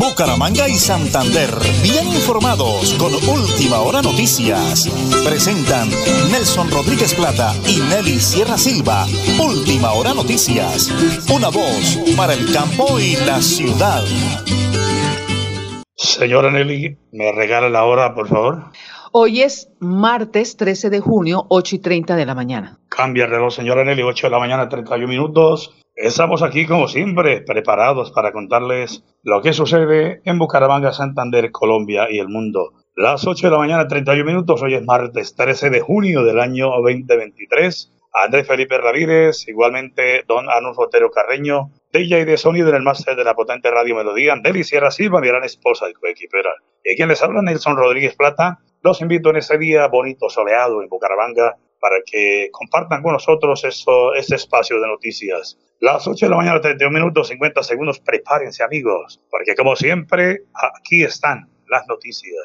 Bucaramanga y Santander, bien informados con Última Hora Noticias. Presentan Nelson Rodríguez Plata y Nelly Sierra Silva. Última Hora Noticias. Una voz para el campo y la ciudad. Señora Nelly, ¿me regala la hora, por favor? Hoy es martes 13 de junio, 8 y 30 de la mañana. Cambia el reloj, señora Nelly, 8 de la mañana, 31 minutos. Estamos aquí, como siempre, preparados para contarles lo que sucede en Bucaramanga, Santander, Colombia y el mundo. Las 8 de la mañana, 31 minutos. Hoy es martes 13 de junio del año 2023. Andrés Felipe Ramírez, igualmente don Arnulfo Otero Carreño, DJ de sonido en el máster de la potente radio Melodía, Andeli Sierra Silva, mi gran esposa y coequipera. Y quien les habla, Nelson Rodríguez Plata. Los invito en este día bonito, soleado en Bucaramanga para que compartan con nosotros eso, este espacio de noticias. Las 8 de la mañana, 31 minutos, 50 segundos. Prepárense, amigos, porque como siempre, aquí están las noticias.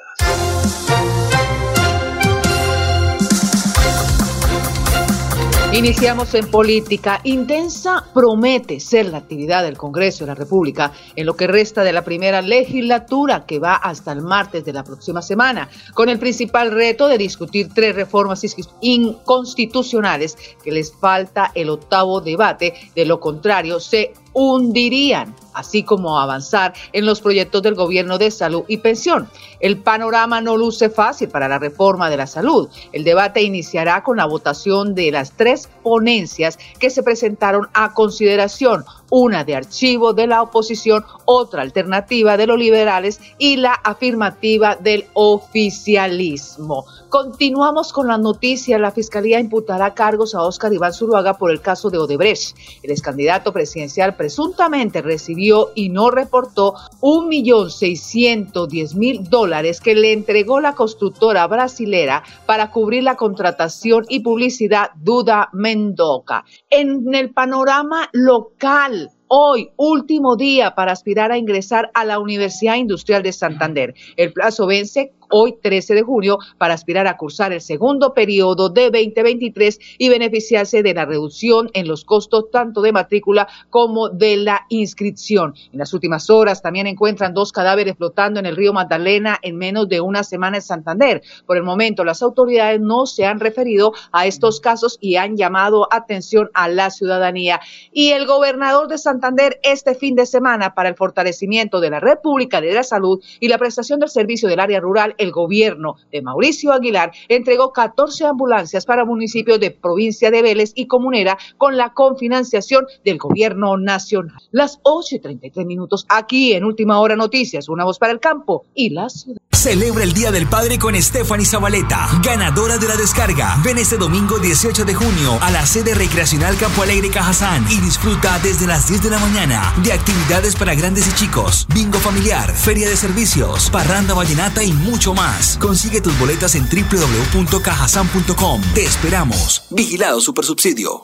Iniciamos en política. Intensa promete ser la actividad del Congreso de la República en lo que resta de la primera legislatura que va hasta el martes de la próxima semana, con el principal reto de discutir tres reformas inconstitucionales que les falta el octavo debate. De lo contrario, se hundirían, así como avanzar en los proyectos del gobierno de salud y pensión. El panorama no luce fácil para la reforma de la salud. El debate iniciará con la votación de las tres ponencias que se presentaron a consideración, una de archivo de la oposición, otra alternativa de los liberales y la afirmativa del oficialismo. Continuamos con la noticia. La Fiscalía imputará cargos a Óscar Iván Zuluaga por el caso de Odebrecht. El ex candidato presidencial presuntamente recibió y no reportó un millón seiscientos mil dólares que le entregó la constructora brasilera para cubrir la contratación y publicidad Duda Mendoca. En el panorama local, Hoy, último día para aspirar a ingresar a la Universidad Industrial de Santander. El plazo vence hoy 13 de junio para aspirar a cursar el segundo periodo de 2023 y beneficiarse de la reducción en los costos tanto de matrícula como de la inscripción. En las últimas horas también encuentran dos cadáveres flotando en el río Magdalena en menos de una semana en Santander. Por el momento, las autoridades no se han referido a estos casos y han llamado atención a la ciudadanía. Y el gobernador de Santander este fin de semana para el fortalecimiento de la República de la Salud y la prestación del servicio del área rural el gobierno de Mauricio Aguilar entregó 14 ambulancias para municipios de provincia de Vélez y Comunera con la confinanciación del gobierno nacional. Las 8 y 33 minutos aquí en Última Hora Noticias, una voz para el campo y la ciudad. Celebra el Día del Padre con Stephanie Zabaleta, ganadora de la descarga. Ven este domingo 18 de junio a la sede recreacional Campo Alegre Cajazán y disfruta desde las 10 de la mañana de actividades para grandes y chicos, bingo familiar, feria de servicios, parranda vallenata y mucho más. Consigue tus boletas en www.cajasan.com. Te esperamos. Vigilado Supersubsidio.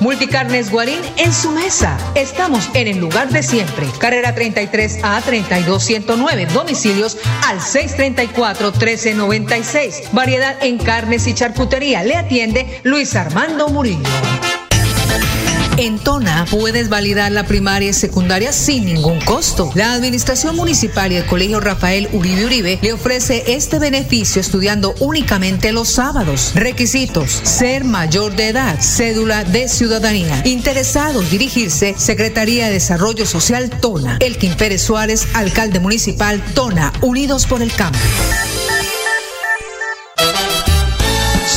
Multicarnes Guarín en su mesa. Estamos en el lugar de siempre. Carrera 33 a 32109. Domicilios al 634 1396. Variedad en carnes y charcutería. Le atiende Luis Armando Murillo. En Tona puedes validar la primaria y secundaria sin ningún costo. La Administración Municipal y el Colegio Rafael Uribe Uribe le ofrece este beneficio estudiando únicamente los sábados. Requisitos: ser mayor de edad, cédula de ciudadanía. Interesados dirigirse Secretaría de Desarrollo Social Tona. Elkin Pérez Suárez, alcalde municipal Tona, Unidos por el Cambio.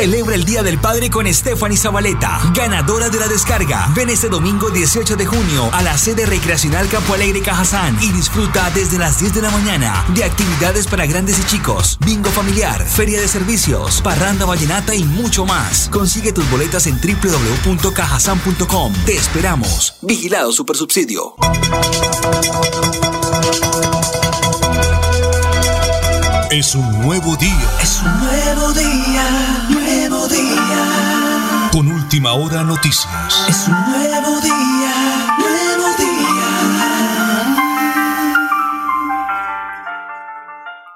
Celebra el Día del Padre con Stephanie Zabaleta, ganadora de la descarga. Ven este domingo 18 de junio a la sede recreacional Campo Alegre Cajazán y disfruta desde las 10 de la mañana de actividades para grandes y chicos, bingo familiar, feria de servicios, parranda vallenata y mucho más. Consigue tus boletas en www.cajasan.com. Te esperamos. Vigilado Supersubsidio. Es un nuevo día. Es un nuevo día día. Con última hora noticias. Es un nuevo día,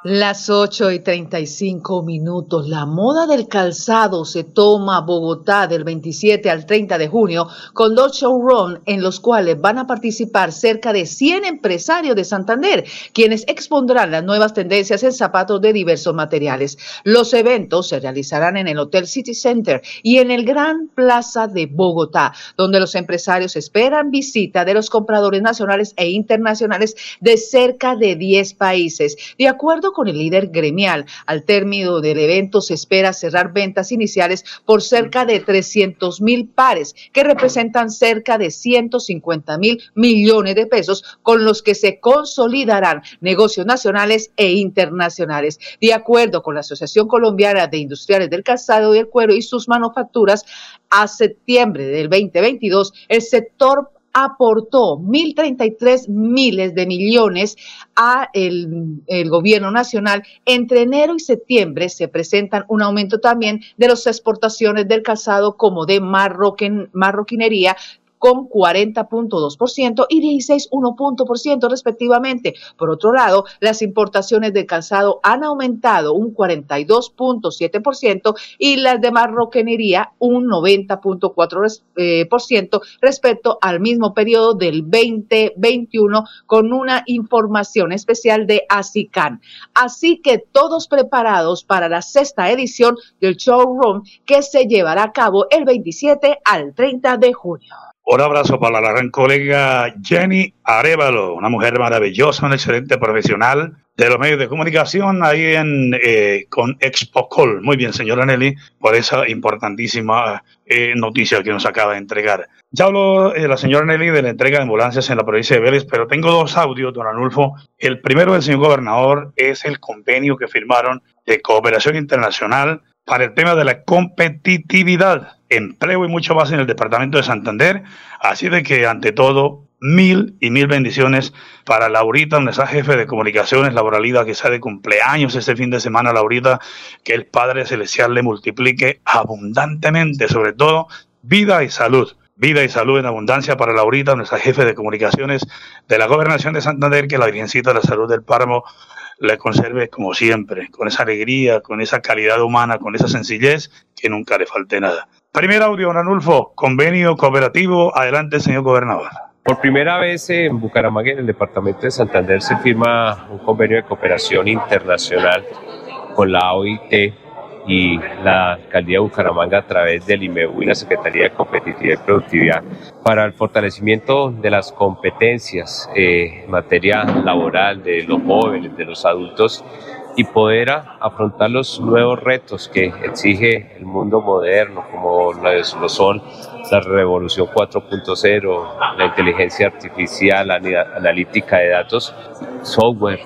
Las 8 y 35 minutos. La moda del calzado se toma Bogotá del 27 al 30 de junio con dos showrooms en los cuales van a participar cerca de 100 empresarios de Santander, quienes expondrán las nuevas tendencias en zapatos de diversos materiales. Los eventos se realizarán en el Hotel City Center y en el Gran Plaza de Bogotá, donde los empresarios esperan visita de los compradores nacionales e internacionales de cerca de 10 países. De acuerdo con el líder gremial. Al término del evento se espera cerrar ventas iniciales por cerca de 300 mil pares, que representan cerca de 150 mil millones de pesos, con los que se consolidarán negocios nacionales e internacionales. De acuerdo con la Asociación Colombiana de Industriales del Calzado y el Cuero y sus manufacturas, a septiembre del 2022, el sector aportó 1.033 miles de millones a el, gobierno nacional. Entre enero y septiembre se presentan un aumento también de las exportaciones del calzado como de marroquinería, con 40.2% y 16.1% respectivamente. Por otro lado, las importaciones de calzado han aumentado un 42.7% y las de marroquinería un 90.4% eh, respecto al mismo periodo del 2021 con una información especial de ASICAN. Así que todos preparados para la sexta edición del showroom que se llevará a cabo el 27 al 30 de junio. Un abrazo para la gran colega Jenny Arevalo, una mujer maravillosa, una excelente profesional de los medios de comunicación ahí en eh, con Expocol. Muy bien, señora Nelly, por esa importantísima eh, noticia que nos acaba de entregar. Ya habló eh, la señora Nelly de la entrega de ambulancias en la provincia de Vélez, pero tengo dos audios, don Anulfo. El primero del señor gobernador es el convenio que firmaron de cooperación internacional para el tema de la competitividad, empleo y mucho más en el departamento de Santander. Así de que, ante todo, mil y mil bendiciones para Laurita, nuestra jefe de comunicaciones, Laboralida, que está de cumpleaños este fin de semana, Laurita, que el Padre Celestial le multiplique abundantemente, sobre todo vida y salud. Vida y salud en abundancia para Laurita, nuestra jefe de comunicaciones de la Gobernación de Santander, que la Virgencita de la Salud del Páramo le conserve como siempre, con esa alegría, con esa calidad humana, con esa sencillez, que nunca le falte nada. Primer audio, Ranulfo, convenio cooperativo. Adelante, señor gobernador. Por primera vez en Bucaramanga, en el departamento de Santander, se firma un convenio de cooperación internacional con la OIT y la alcaldía de Bucaramanga a través del IMEU y la Secretaría de Competitividad y Productividad para el fortalecimiento de las competencias eh, en materia laboral de los jóvenes, de los adultos y poder afrontar los nuevos retos que exige el mundo moderno, como lo son la revolución 4.0, la inteligencia artificial, la analítica de datos, software,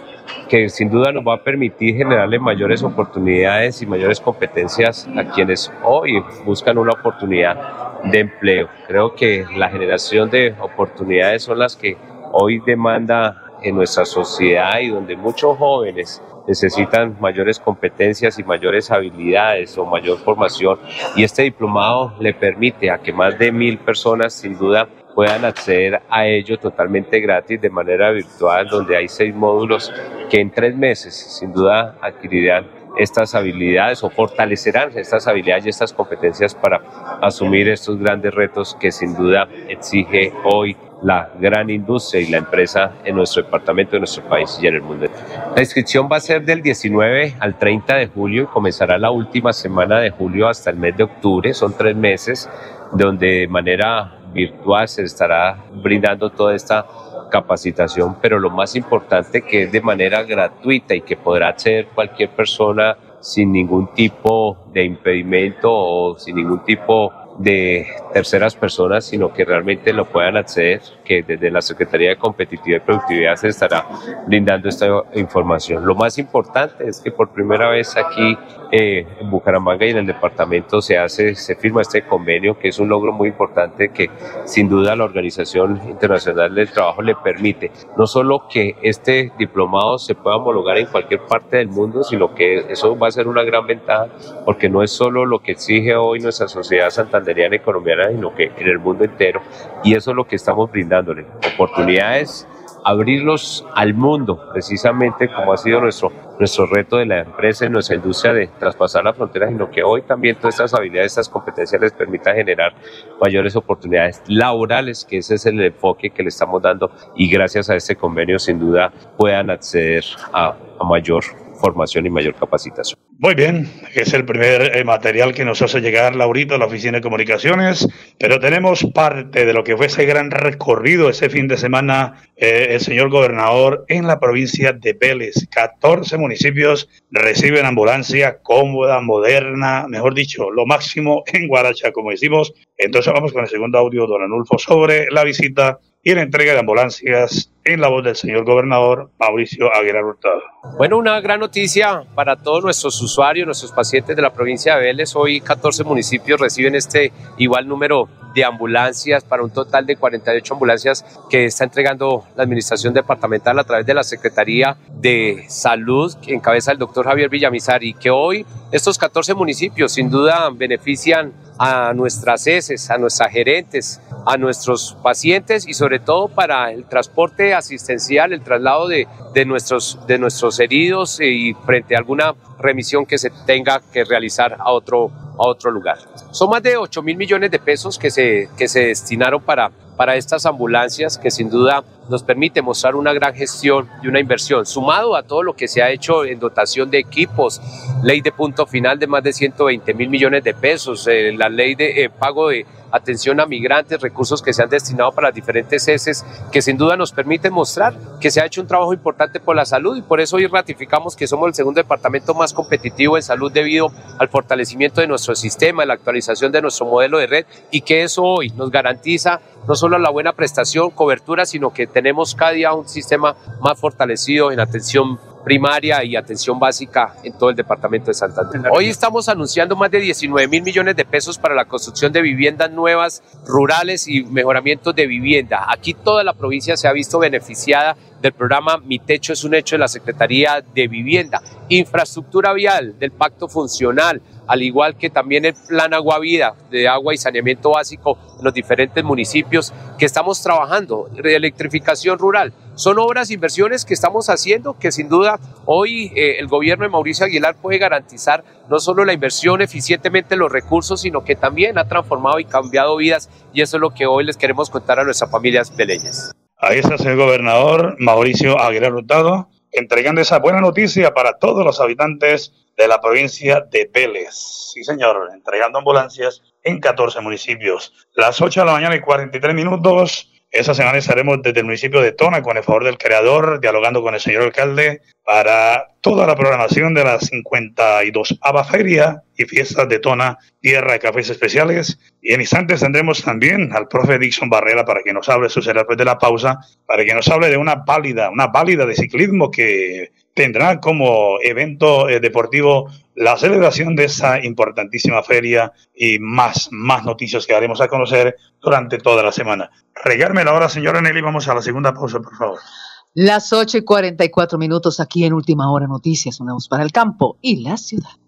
que sin duda nos va a permitir generarle mayores oportunidades y mayores competencias a quienes hoy buscan una oportunidad de empleo. Creo que la generación de oportunidades son las que hoy demanda en nuestra sociedad y donde muchos jóvenes necesitan mayores competencias y mayores habilidades o mayor formación y este diplomado le permite a que más de mil personas sin duda puedan acceder a ello totalmente gratis de manera virtual, donde hay seis módulos que en tres meses sin duda adquirirán estas habilidades o fortalecerán estas habilidades y estas competencias para asumir estos grandes retos que sin duda exige hoy la gran industria y la empresa en nuestro departamento, en nuestro país y en el mundo. La inscripción va a ser del 19 al 30 de julio y comenzará la última semana de julio hasta el mes de octubre. Son tres meses donde de manera virtual se estará brindando toda esta capacitación, pero lo más importante que es de manera gratuita y que podrá hacer cualquier persona sin ningún tipo de impedimento o sin ningún tipo de terceras personas, sino que realmente lo puedan acceder, que desde la Secretaría de Competitividad y Productividad se estará brindando esta información. Lo más importante es que por primera vez aquí eh, en Bucaramanga y en el departamento se hace, se firma este convenio, que es un logro muy importante que sin duda la Organización Internacional del Trabajo le permite no solo que este diplomado se pueda homologar en cualquier parte del mundo, sino que eso va a ser una gran ventaja, porque no es solo lo que exige hoy nuestra sociedad santanderiana y colombiana, sino que en el mundo entero, y eso es lo que estamos brindándole, oportunidades abrirlos al mundo, precisamente como ha sido nuestro, nuestro reto de la empresa y nuestra industria de traspasar la frontera, sino que hoy también todas estas habilidades, estas competencias les permitan generar mayores oportunidades laborales, que ese es el enfoque que le estamos dando y gracias a este convenio sin duda puedan acceder a mayor formación y mayor capacitación. Muy bien, es el primer eh, material que nos hace llegar Laurito a la Oficina de Comunicaciones, pero tenemos parte de lo que fue ese gran recorrido ese fin de semana eh, el señor gobernador en la provincia de Vélez. 14 municipios reciben ambulancia cómoda, moderna, mejor dicho, lo máximo en Guaracha, como decimos. Entonces vamos con el segundo audio, don Anulfo, sobre la visita y la entrega de ambulancias en la voz del señor gobernador Mauricio Aguilar Hurtado. Bueno, una gran noticia para todos nuestros usuarios, nuestros pacientes de la provincia de Vélez. Hoy 14 municipios reciben este igual número de ambulancias para un total de 48 ambulancias que está entregando la Administración Departamental a través de la Secretaría de Salud que encabeza el doctor Javier Villamizar y que hoy estos 14 municipios sin duda benefician a nuestras heces, a nuestras gerentes, a nuestros pacientes y sobre todo para el transporte asistencial, el traslado de, de, nuestros, de nuestros heridos y frente a alguna remisión que se tenga que realizar a otro, a otro lugar. Son más de 8 mil millones de pesos que se, que se destinaron para, para estas ambulancias que sin duda nos permite mostrar una gran gestión y una inversión, sumado a todo lo que se ha hecho en dotación de equipos, ley de punto final de más de 120 mil millones de pesos, eh, la ley de eh, pago de atención a migrantes, recursos que se han destinado para las diferentes heces, que sin duda nos permiten mostrar que se ha hecho un trabajo importante por la salud y por eso hoy ratificamos que somos el segundo departamento más competitivo en salud debido al fortalecimiento de nuestro sistema, la actualización de nuestro modelo de red y que eso hoy nos garantiza no solo la buena prestación, cobertura, sino que tenemos cada día un sistema más fortalecido en atención primaria y atención básica en todo el departamento de Santander. Hoy estamos anunciando más de 19 mil millones de pesos para la construcción de viviendas nuevas, rurales y mejoramientos de vivienda. Aquí toda la provincia se ha visto beneficiada del programa Mi Techo es un Hecho de la Secretaría de Vivienda, infraestructura vial del Pacto Funcional, al igual que también el Plan Agua Vida de agua y saneamiento básico en los diferentes municipios que estamos trabajando, electrificación rural. Son obras, inversiones que estamos haciendo que sin duda hoy eh, el gobierno de Mauricio Aguilar puede garantizar no solo la inversión eficientemente los recursos, sino que también ha transformado y cambiado vidas y eso es lo que hoy les queremos contar a nuestras familias beleñas. Ahí está el gobernador Mauricio Aguilar Hurtado entregando esa buena noticia para todos los habitantes de la provincia de Vélez. Sí, señor, entregando ambulancias en 14 municipios. Las 8 de la mañana y 43 minutos. Esa semana estaremos desde el municipio de Tona, con el favor del creador, dialogando con el señor alcalde para toda la programación de la 52 Ava Feria y Fiestas de Tona, Tierra de Cafés Especiales. Y en instantes tendremos también al profe Dixon Barrera para que nos hable, eso será después de la pausa, para que nos hable de una válida, una válida de ciclismo que tendrá como evento eh, deportivo la celebración de esa importantísima feria y más, más noticias que haremos a conocer durante toda la semana. Regarme la hora, señora Nelly, vamos a la segunda pausa, por favor. Las 8 y 44 minutos aquí en Última Hora Noticias, una voz para el campo y la ciudad.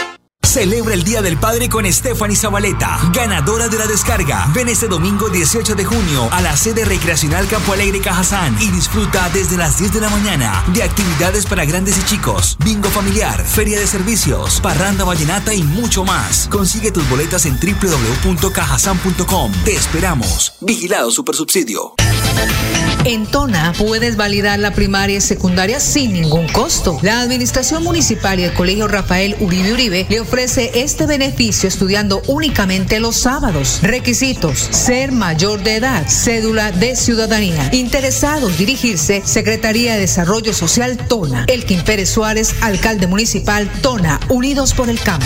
Celebra el Día del Padre con Stephanie Zabaleta, ganadora de la descarga. Ven este domingo 18 de junio a la sede recreacional Campo Alegre Cajazán y disfruta desde las 10 de la mañana de actividades para grandes y chicos, bingo familiar, feria de servicios, parranda vallenata y mucho más. Consigue tus boletas en www.cajazán.com. Te esperamos. Vigilado Supersubsidio. En Tona puedes validar la primaria y secundaria sin ningún costo. La Administración Municipal y el Colegio Rafael Uribe Uribe le ofrece este beneficio estudiando únicamente los sábados. Requisitos: ser mayor de edad, cédula de ciudadanía. Interesados dirigirse Secretaría de Desarrollo Social Tona. Elkin Pérez Suárez, alcalde municipal Tona, Unidos por el Campo.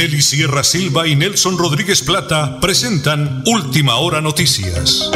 Nelly Sierra Silva y Nelson Rodríguez Plata presentan Última Hora Noticias.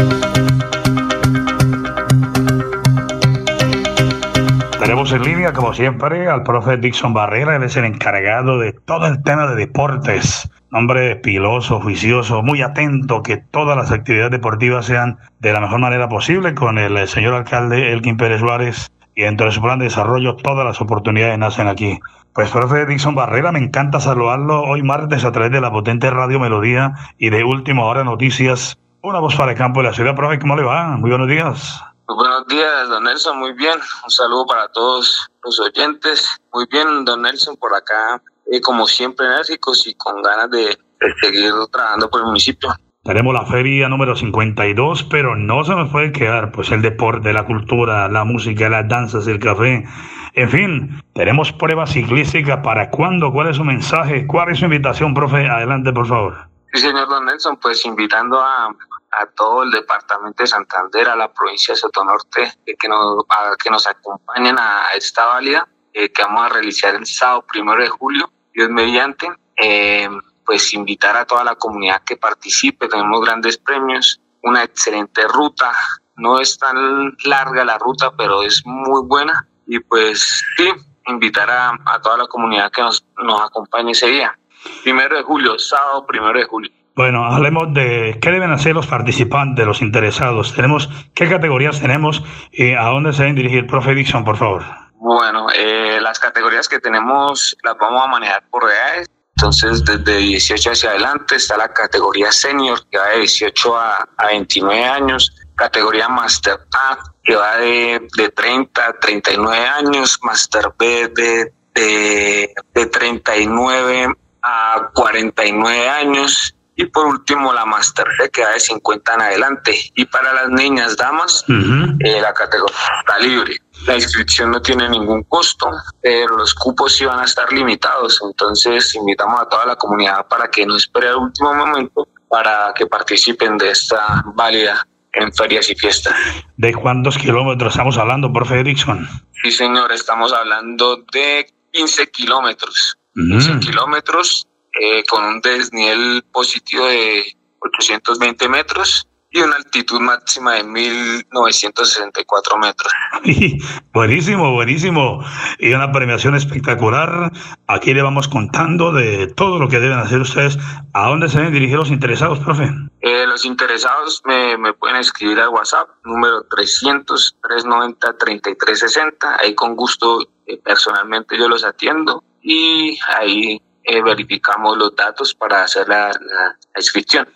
Tenemos en línea, como siempre, al profe Dixon Barrera. Él es el encargado de todo el tema de deportes. Hombre piloso, juicioso, muy atento que todas las actividades deportivas sean de la mejor manera posible con el señor alcalde Elkin Pérez Suárez. Y dentro de su plan de desarrollo, todas las oportunidades nacen aquí. Pues profe Dixon Barrera, me encanta saludarlo hoy martes a través de la potente Radio Melodía y de Última Hora Noticias. Una voz para el campo de la ciudad, profe, ¿cómo le va? Muy buenos días. Muy buenos días, don Nelson, muy bien. Un saludo para todos los oyentes. Muy bien, don Nelson, por acá, eh, como siempre, enérgicos y con ganas de, de seguir trabajando por el municipio. Tenemos la feria número 52, pero no se nos puede quedar pues el deporte, la cultura, la música, las danzas, el café. En fin, tenemos pruebas ciclísticas para cuándo, cuál es su mensaje, cuál es su invitación, profe. Adelante, por favor. Sí, señor Don Nelson, pues invitando a, a todo el departamento de Santander, a la provincia de Sotonorte, eh, que, nos, a, que nos acompañen a esta válida eh, que vamos a realizar el sábado primero de julio, Dios mediante. Eh, pues invitar a toda la comunidad que participe, tenemos grandes premios, una excelente ruta, no es tan larga la ruta, pero es muy buena y pues sí, invitar a, a toda la comunidad que nos, nos acompañe ese día. Primero de julio, sábado primero de julio. Bueno, hablemos de qué deben hacer los participantes, los interesados. Tenemos qué categorías tenemos y a dónde se deben dirigir. Profe Dixon, por favor. Bueno, eh, las categorías que tenemos las vamos a manejar por edades. Entonces, desde 18 hacia adelante está la categoría senior, que va de 18 a, a 29 años, categoría Master A, que va de, de 30 a 39 años, Master B de, de, de 39 a 49 años, y por último la Master C que va de 50 en adelante. Y para las niñas damas, uh -huh. eh, la categoría está libre. La inscripción no tiene ningún costo, pero los cupos sí van a estar limitados. Entonces invitamos a toda la comunidad para que no espere el último momento para que participen de esta válida en ferias y fiestas. ¿De cuántos kilómetros estamos hablando, profe Dixon? Sí, señor, estamos hablando de 15 kilómetros. -huh. 15 kilómetros eh, con un desnivel positivo de 820 metros y una altitud máxima de 1964 metros. buenísimo, buenísimo. Y una premiación espectacular. Aquí le vamos contando de todo lo que deben hacer ustedes. ¿A dónde se deben dirigir los interesados, profe? Eh, los interesados me, me, pueden escribir al WhatsApp, número 300-390-3360. Ahí con gusto, eh, personalmente yo los atiendo. Y ahí eh, verificamos los datos para hacer la, inscripción.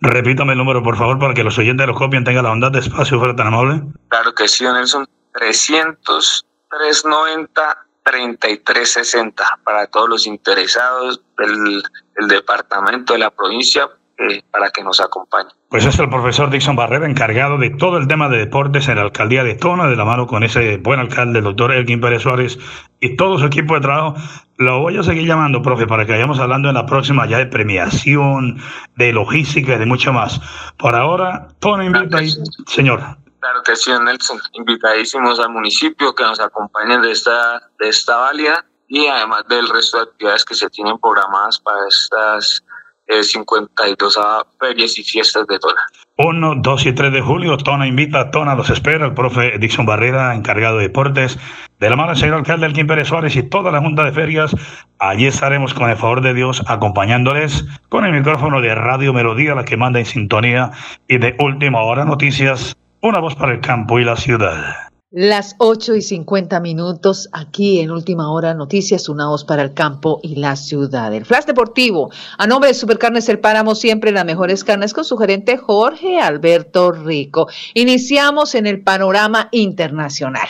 Repítame el número, por favor, para que los oyentes lo copien, tengan la bondad de espacio, fuera tan amable. Claro que sí, Nelson. 300 390 3360 para todos los interesados del departamento, de la provincia, eh, para que nos acompañen. Pues es el profesor Dixon Barrera, encargado de todo el tema de deportes en la alcaldía de Tona, de la mano con ese buen alcalde, el doctor Elkin Pérez Suárez, y todo su equipo de trabajo. Lo voy a seguir llamando, profe, para que vayamos hablando en la próxima ya de premiación, de logística y de mucho más. Por ahora, Tona invita ahí, señor. Claro que sí, Nelson. Invitadísimos al municipio que nos acompañen de esta, de esta válida y además del resto de actividades que se tienen programadas para estas eh, 52 ferias y fiestas de Tona. 1, 2 y 3 de julio, Tona invita, Tona los espera, el profe Dixon Barrera, encargado de deportes, de la mano del señor alcalde Elkin Pérez Suárez y toda la Junta de Ferias. Allí estaremos con el favor de Dios acompañándoles con el micrófono de Radio Melodía, la que manda en sintonía, y de última hora noticias, una voz para el campo y la ciudad. Las 8 y 50 minutos aquí en Última Hora Noticias, una voz para el campo y la ciudad. El Flash Deportivo, a nombre de Supercarnes El Páramo, siempre las mejores carnes con su gerente Jorge Alberto Rico. Iniciamos en el panorama internacional.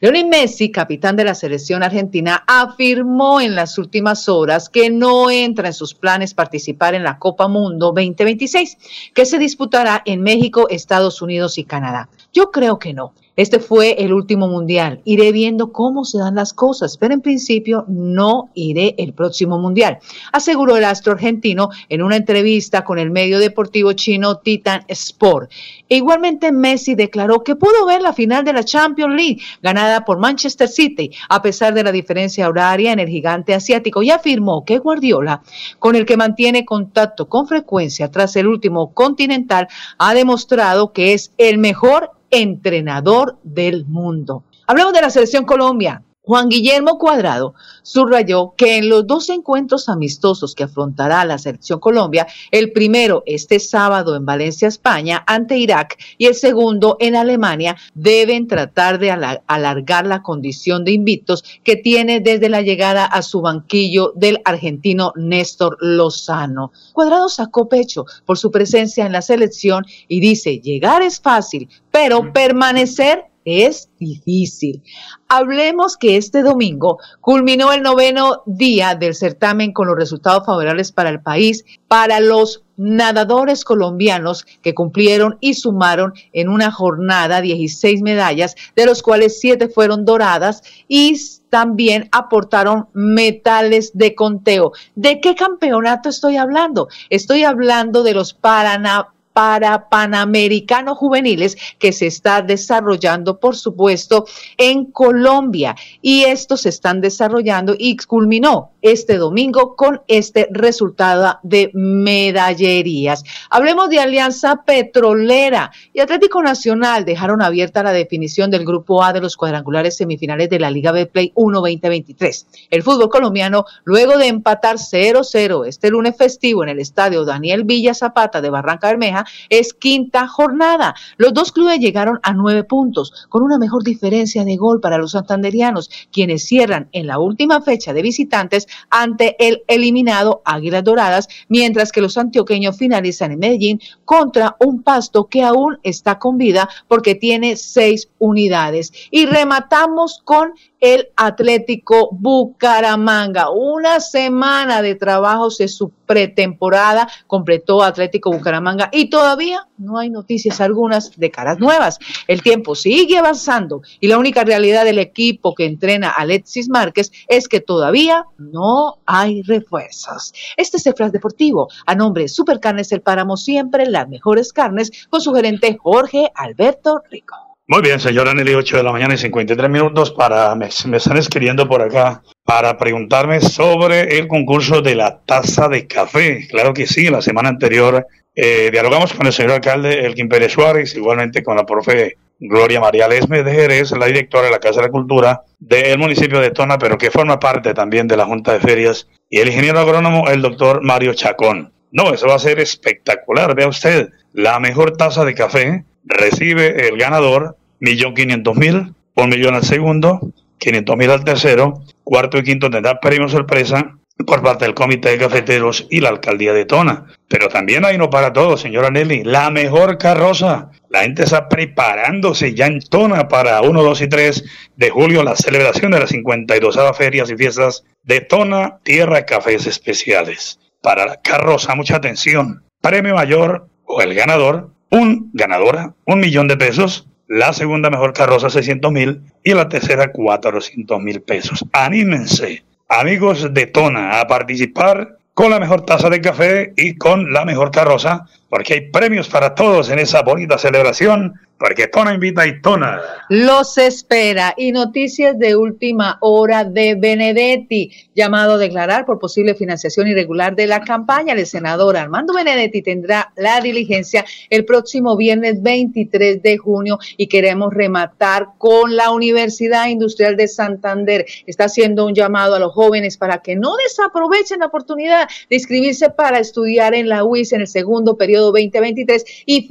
Lionel Messi, capitán de la selección argentina, afirmó en las últimas horas que no entra en sus planes participar en la Copa Mundo 2026, que se disputará en México, Estados Unidos y Canadá. Yo creo que no. Este fue el último mundial. Iré viendo cómo se dan las cosas, pero en principio no iré el próximo mundial, aseguró el astro argentino en una entrevista con el medio deportivo chino Titan Sport. Igualmente Messi declaró que pudo ver la final de la Champions League ganada por Manchester City, a pesar de la diferencia horaria en el gigante asiático, y afirmó que Guardiola, con el que mantiene contacto con frecuencia tras el último continental, ha demostrado que es el mejor entrenador del mundo. Hablemos de la selección Colombia. Juan Guillermo Cuadrado subrayó que en los dos encuentros amistosos que afrontará la selección Colombia, el primero este sábado en Valencia, España, ante Irak, y el segundo en Alemania, deben tratar de alargar la condición de invictos que tiene desde la llegada a su banquillo del argentino Néstor Lozano. Cuadrado sacó pecho por su presencia en la selección y dice, llegar es fácil, pero permanecer es difícil. Hablemos que este domingo culminó el noveno día del certamen con los resultados favorables para el país, para los nadadores colombianos que cumplieron y sumaron en una jornada 16 medallas, de los cuales 7 fueron doradas y también aportaron metales de conteo. ¿De qué campeonato estoy hablando? Estoy hablando de los Paraná para Panamericanos Juveniles que se está desarrollando, por supuesto, en Colombia. Y estos se están desarrollando y culminó este domingo con este resultado de medallerías. Hablemos de Alianza Petrolera y Atlético Nacional dejaron abierta la definición del grupo A de los cuadrangulares semifinales de la Liga Betplay 1 2023. El fútbol colombiano, luego de empatar 0-0 este lunes festivo en el estadio Daniel Villa Zapata de Barranca Bermeja, es quinta jornada. Los dos clubes llegaron a nueve puntos, con una mejor diferencia de gol para los santanderianos, quienes cierran en la última fecha de visitantes ante el eliminado Águilas Doradas, mientras que los antioqueños finalizan en Medellín contra un pasto que aún está con vida porque tiene seis unidades. Y rematamos con el Atlético Bucaramanga. Una semana de trabajos de su pretemporada completó Atlético Bucaramanga y todavía no hay noticias algunas de caras nuevas. El tiempo sigue avanzando y la única realidad del equipo que entrena Alexis Márquez es que todavía no hay refuerzos. Este es el Flash Deportivo. A nombre de Supercarnes El Páramo, siempre las mejores carnes, con su gerente Jorge Alberto Rico. Muy bien, señora Nelly, 8 de la mañana y 53 minutos para, me, me, están escribiendo por acá para preguntarme sobre el concurso de la taza de café. Claro que sí, la semana anterior eh, dialogamos con el señor alcalde Elkin Pérez Suárez, igualmente con la profe Gloria María Lesme de Jerez, la directora de la Casa de la Cultura del municipio de Tona, pero que forma parte también de la Junta de Ferias, y el ingeniero agrónomo, el doctor Mario Chacón. No, eso va a ser espectacular, vea usted, la mejor taza de café recibe el ganador, millón quinientos mil, un millón al segundo, quinientos mil al tercero, cuarto y quinto tendrá premio sorpresa por parte del Comité de Cafeteros y la Alcaldía de Tona. Pero también hay no para todos, señora Nelly, la mejor carroza. La gente está preparándose ya en Tona para 1, 2 y 3 de julio, la celebración de las 52 ferias y fiestas de Tona, Tierra Cafés Especiales. Para la carroza, mucha atención. Premio mayor o el ganador un ganadora, un millón de pesos, la segunda mejor carroza 600 mil y la tercera 400 mil pesos. Anímense, amigos de Tona, a participar con la mejor taza de café y con la mejor carroza, porque hay premios para todos en esa bonita celebración porque Tona invita y Tona. Los espera. Y noticias de última hora de Benedetti, llamado a declarar por posible financiación irregular de la campaña. El senador Armando Benedetti tendrá la diligencia el próximo viernes 23 de junio y queremos rematar con la Universidad Industrial de Santander. Está haciendo un llamado a los jóvenes para que no desaprovechen la oportunidad de inscribirse para estudiar en la UIS en el segundo periodo periodo 2023 y,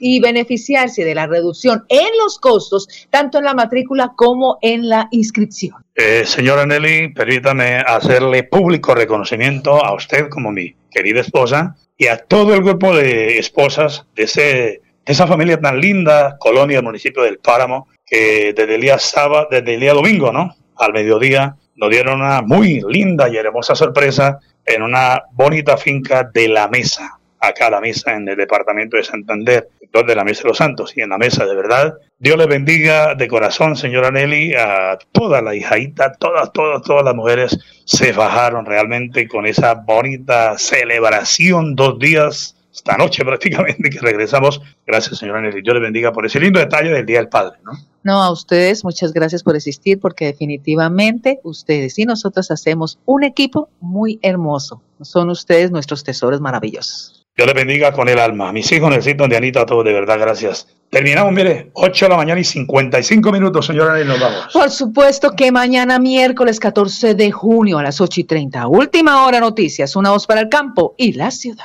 y beneficiarse de la reducción en los costos, tanto en la matrícula como en la inscripción. Eh, señora Nelly, permítame hacerle público reconocimiento a usted como mi querida esposa y a todo el grupo de esposas de, ese, de esa familia tan linda, colonia, municipio del Páramo, que desde el día sábado, desde el día domingo, ¿no? Al mediodía, nos dieron una muy linda y hermosa sorpresa en una bonita finca de la mesa, acá la mesa en el departamento de Santander, donde la mesa de los santos y en la mesa de verdad. Dios le bendiga de corazón, señora Nelly, a toda la hijadita, todas, todas, todas las mujeres se bajaron realmente con esa bonita celebración, dos días esta noche prácticamente que regresamos. Gracias, señora Nelly. Dios le bendiga por ese lindo detalle del Día del Padre, ¿no? No, a ustedes muchas gracias por existir porque definitivamente ustedes y nosotros hacemos un equipo muy hermoso. Son ustedes nuestros tesoros maravillosos. Dios les bendiga con el alma. Mis hijos necesitan de Anita a todos, de verdad, gracias. Terminamos, mire, 8 de la mañana y 55 minutos, señora, y nos vamos. Por supuesto que mañana, miércoles 14 de junio a las 8 y 30, última hora noticias, una voz para el campo y la ciudad.